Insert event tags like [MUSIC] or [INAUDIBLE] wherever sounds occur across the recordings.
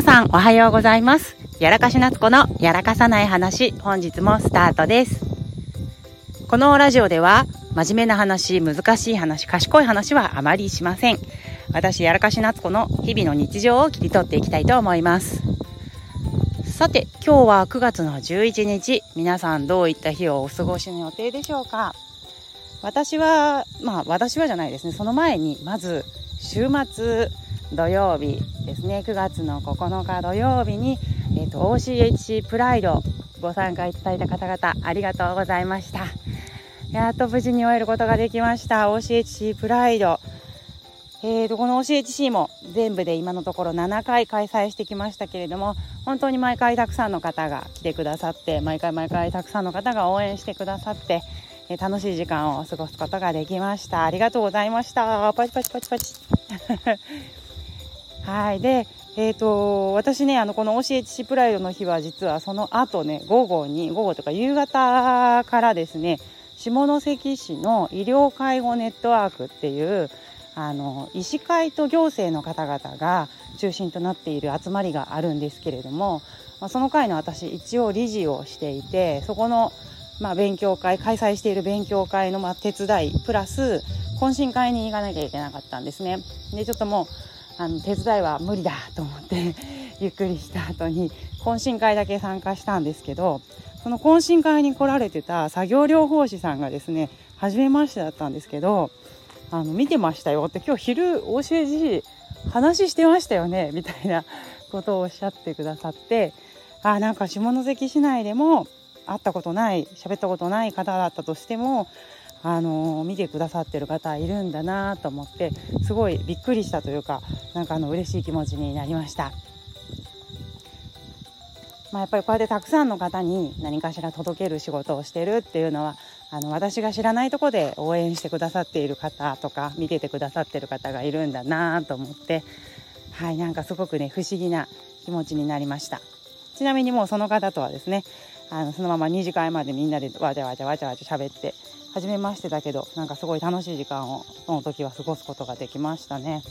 皆さんおはようございます。やらかし夏子のやらかさない話本日もスタートです。このラジオでは真面目な話難しい話賢い話はあまりしません。私やらかし夏子の日々の日常を切り取っていきたいと思います。さて今日は9月の11日皆さんどういった日をお過ごしの予定でしょうか。私はまあ私はじゃないですね。その前にまず週末土曜日ですね。9月の9日土曜日に、えーと、OCHC プライドご参加いただいた方々ありがとうございました。やっと無事に終えることができました。OCHC プライド。えーと、この OCHC も全部で今のところ7回開催してきましたけれども本当に毎回たくさんの方が来てくださって毎回毎回たくさんの方が応援してくださって、え、楽しい時間を過ごすことができました。ありがとうございました。パチパチパチパチ。はいでえーと、私ねあのこの OCHC プライドの日は実はその後ね午後に午後とか夕方からですね下関市の医療介護ネットワークっていうあの医師会と行政の方々が中心となっている集まりがあるんですけれども、まあ、その会の私一応理事をしていてそこの、まあ、勉強会開催している勉強会のまあ手伝いプラス懇親会に行かなきゃいけなかったんですね。でちょっともうあの手伝いは無理だと思って [LAUGHS] ゆっくりした後に懇親会だけ参加したんですけどその懇親会に来られてた作業療法士さんがですね初めましてだったんですけどあの見てましたよって今日昼教え時話してましたよねみたいなことをおっしゃってくださってあなんか下関市内でも会ったことない喋ったことない方だったとしてもあの見てくださってる方いるんだなと思ってすごいびっくりしたというかなんかあの嬉しい気持ちになりました。まあ、やっぱりこうやってたくさんの方に何かしら届ける仕事をしてるっていうのはあの私が知らないとこで応援してくださっている方とか見ててくださってる方がいるんだなと思ってはいなんかすごくね不思議な気持ちになりましたちなみにもうその方とはですねあのそのまま2次会までみんなでわちゃわちゃわちゃわちゃ喋って初めましてだけどなんかすごい楽しい時間をその時は過ごすことができましたね。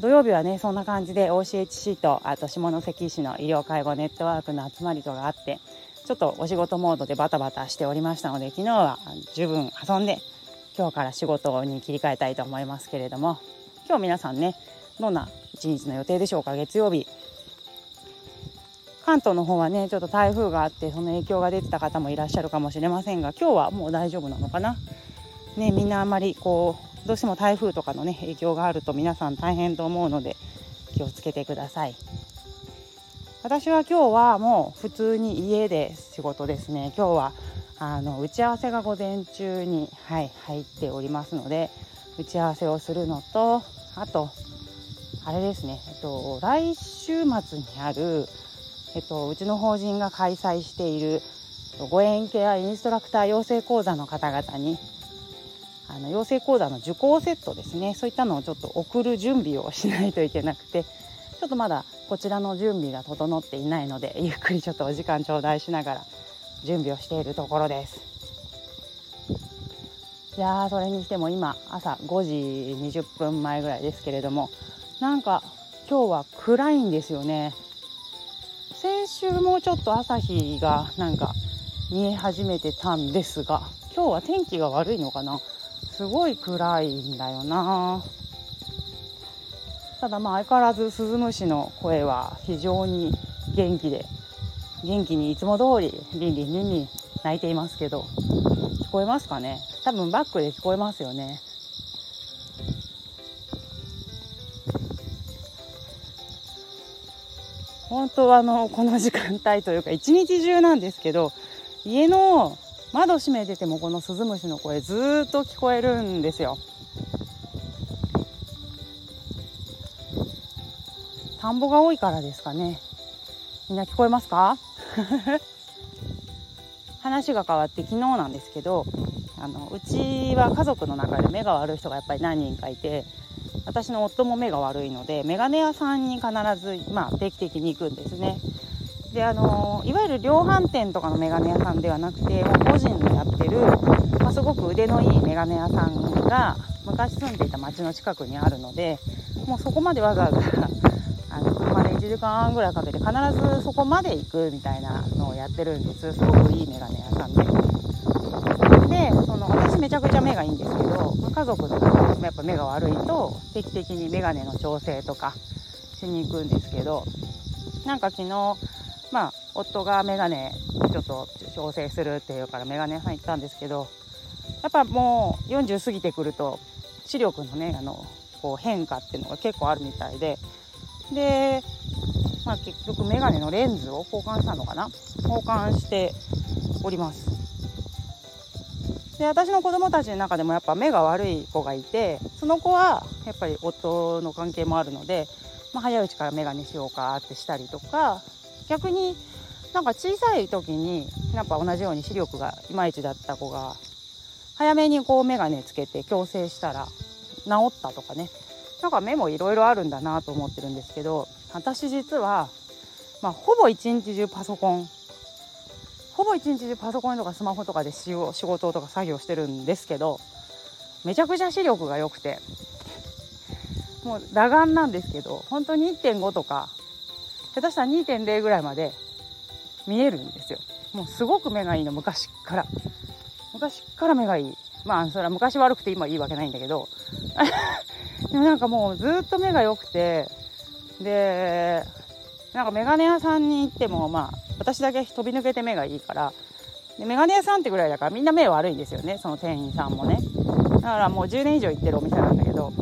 土曜日はねそんな感じで OCHC とあと下関市の医療介護ネットワークの集まりとがあってちょっとお仕事モードでバタバタしておりましたので昨日は十分遊んで今日から仕事に切り替えたいと思いますけれども今日皆さんねどんな一日の予定でしょうか？月曜日関東の方はねちょっと台風があってその影響が出てた方もいらっしゃるかもしれませんが今日はもう大丈夫なのかな？ねみんなあまりこうどうしても台風とかのね影響があると皆さん大変と思うので気をつけてください。私は今日はもう普通に家で仕事ですね。今日はあの打ち合わせが午前中に、はい、入っておりますので打ち合わせをするのとあとあれですね、えっと、来週末にあるえっと、うちの法人が開催しているご縁ケアインストラクター養成講座の方々にあの養成講座の受講セットですね。そういったのをちょっと送る準備をしないといけなくてちょっとまだこちらの準備が整っていないのでゆっくりちょっとお時間頂戴しながら準備をしているところです。いやーそれにしても今朝5時20分前ぐらいですけれどもなんか今日は暗いんですよね。先週もちょっと朝日がなんか見え始めてたんですが今日は天気が悪いのかな？すごい暗いんだよな。ただまあ相変わらずスズムシの声は非常に元気で元気にいつも通りリンリンリンリン鳴いていますけど聞こえますかね？多分バックで聞こえますよね。本当はあのこの時間帯というか一日中なんですけど家の窓閉めててもこのスズムシの声ずっと聞こえるんですよ。田んぼが多いからですかね。みんな聞こえますか？[LAUGHS] 話が変わって昨日なんですけどあのうちは家族の中で目が悪い人がやっぱり何人かいて私の夫も目が悪いので眼鏡屋さんに必ず、まあ、定期的に行くんですね。であのいわゆる量販店とかの眼鏡屋さんではなくてもう個人のやってる、まあ、すごく腕のいい眼鏡屋さんが昔住んでいた町の近くにあるのでもうそこまでわざわざ [LAUGHS] 車で1時間半ぐらいかけて必ずそこまで行くみたいなのをやってるんです。すごくいいメガネ屋さんで。でその私めちゃくちゃ目がいいんですけど、まあ、家族の中でもやっぱ目が悪いと定期的にメガネの調整とかしに行くんですけどなんか昨日まあ夫がメガネちょっと調整するっていうからメガネ屋さん行ったんですけどやっぱもう40過ぎてくると視力のねあのこう変化っていうのが結構あるみたいでで、まあ、結局メガネのレンズを交換したのかな？交換しております。で私の子供たちの中でもやっぱ目が悪い子がいてその子はやっぱり夫の関係もあるので、まあ、早いうちからメガネしようかってしたりとか逆になんか小さい時にやっぱ同じように視力がいまいちだった子が早めにこう眼鏡つけて矯正したら治ったとかね。なんか目もいろいろあるんだなと思ってるんですけど私実は、まあ、ほぼ一日中パソコンほぼ一日中パソコンとかスマホとかで仕事とか作業してるんですけどめちゃくちゃ視力が良くてもう裸眼なんですけど本当に1.5とか下手したら2.0ぐらいまで見えるんですよ。もうすごく目がいいの昔から。昔から目がいい。まあそれは昔悪くて今いいわけないんだけど。[LAUGHS] でもなんかもうずっと目が良くてでなんかメガネ屋さんに行ってもまあ私だけ飛び抜けて目がいいから。でメガネ屋さんってぐらいだからみんな目悪いんですよね。その店員さんもね。だからもう10年以上行ってるお店なんだけど。も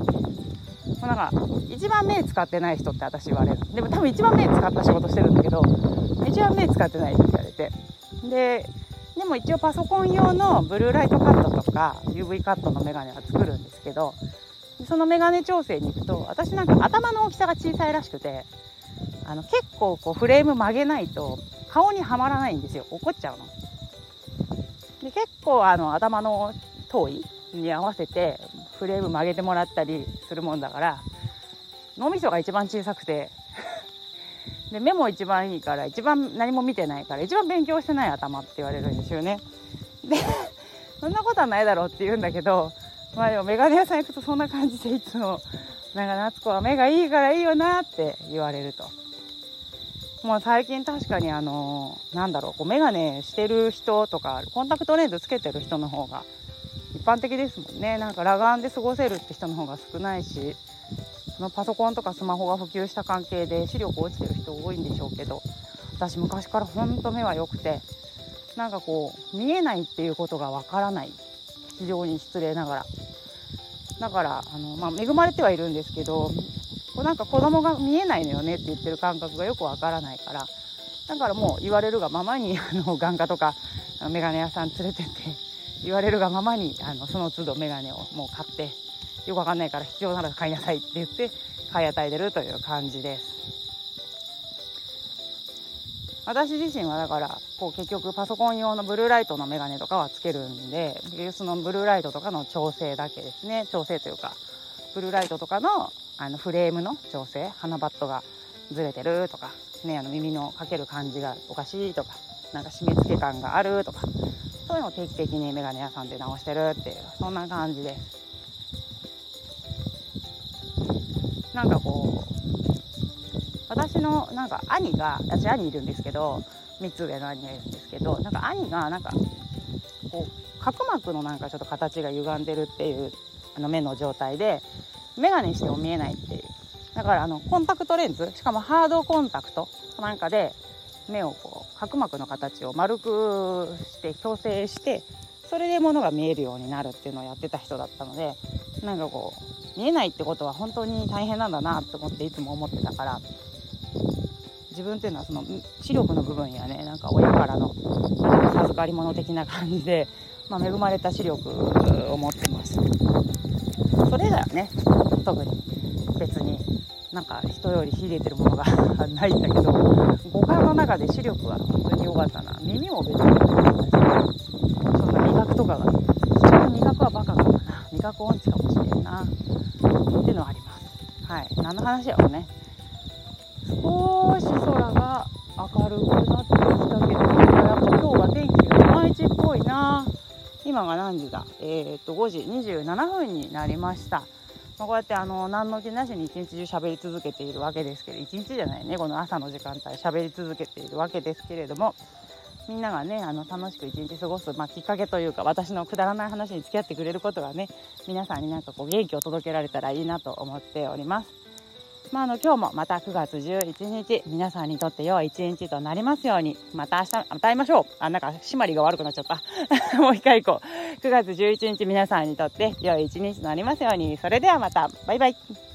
うなんか一番目使ってない人って私言われる。でも多分一番目使った仕事してるんだけど一番目使ってないって言われて。ででも一応パソコン用のブルーライトカットとか UV カットのメガネは作るんですけどそのメガネ調整に行くと私なんか頭の大きさが小さいらしくてあの結構こうフレーム曲げないと顔にはまらないんですよ怒っちゃうの。で結構あの頭の遠いに合わせてフレーム曲げてもらったりするもんだから脳みそが一番小さくて [LAUGHS] で目も一番いいから一番何も見てないから一番勉強してない頭って言われるんですよね。で [LAUGHS] そんなことはないだろうって言うんだけどまあでもメガネ屋さん行くとそんな感じでいつもなんか夏子は目がいいからいいよなって言われると。もう最近確かにあのなんだろうこうメガネしてる人とかコンタクトレンズつけてる人の方が一般的ですもんね。なんか裸眼で過ごせるって人の方が少ないしそのパソコンとかスマホが普及した関係で視力落ちてる人多いんでしょうけど私昔からほんと目は良くてなんかこう見えないっていうことがわからない。非常に失礼ながら。だからあの、まあ、恵まれてはいるんですけどこうなんか子供が見えないのよねって言ってる感覚がよくわからないからだからもう言われるがままに [LAUGHS] あの眼科とか眼鏡屋さん連れてって言われるがままにあのその都度眼鏡をもう買ってよくわかんないから必要なら買いなさいって言って買い与えてるという感じです。私自身はだからこう結局パソコン用のブルーライトのメガネとかはつけるんでそのブルーライトとかの調整だけですね調整というかブルーライトとかのあのフレームの調整鼻バットがずれてるとか、ね、あの耳のかける感じがおかしいとかなんか締め付け感があるとかそういうのを定期的にメガネ屋さんで直してるっていうそんな感じで。すなんかこう私のなんか兄が私兄いるんですけど3つ上の兄がいるんですけどなんか兄がなんかこう角膜のなんかちょっと形が歪んでるっていうあの目の状態で眼鏡しても見えないっていう。だからあのコンタクトレンズしかもハードコンタクトなんかで目をこう角膜の形を丸くして矯正してそれで物が見えるようになるっていうのをやってた人だったのでなんかこう見えないってことは本当に大変なんだなと思っていつも思ってたから自分っていうのはその視力の部分やねなんか親からの授かり物的な感じで、まあ、恵まれた視力を持ってます。それ以外はね。特に別になんか人より秀でてるものが [LAUGHS] ないんだけど五感の中で視力は本当に良かったな。耳も別に良かったしそんな味覚とかが人の味覚はバカかな。味覚音痴かもしれんな。っていうのはあります。はい。何の話やろうね。少し空が明るくなってきたけど、やっぱ今日は天気がいまいちっぽいな。今が何時だ？えー、っと、5時27分になりました。ま、こうやってあの何の気なしに一日中喋り続けているわけですけど一日じゃないねこの朝の時間帯喋り続けているわけですけれどもみんながねあの楽しく一日過ごす、まあ、きっかけというか私のくだらない話に付き合ってくれることがね皆さんになんかこう元気を届けられたらいいなと思っております。まあ、あの今日もまた9月11日皆さんにとって良い一日となりますようにまた明日また会いましょう。あなんか締まりが悪くなっちゃった。[LAUGHS] もう一回行こう。9月11日皆さんにとって良い一日となりますように。それではまた。バイバイ。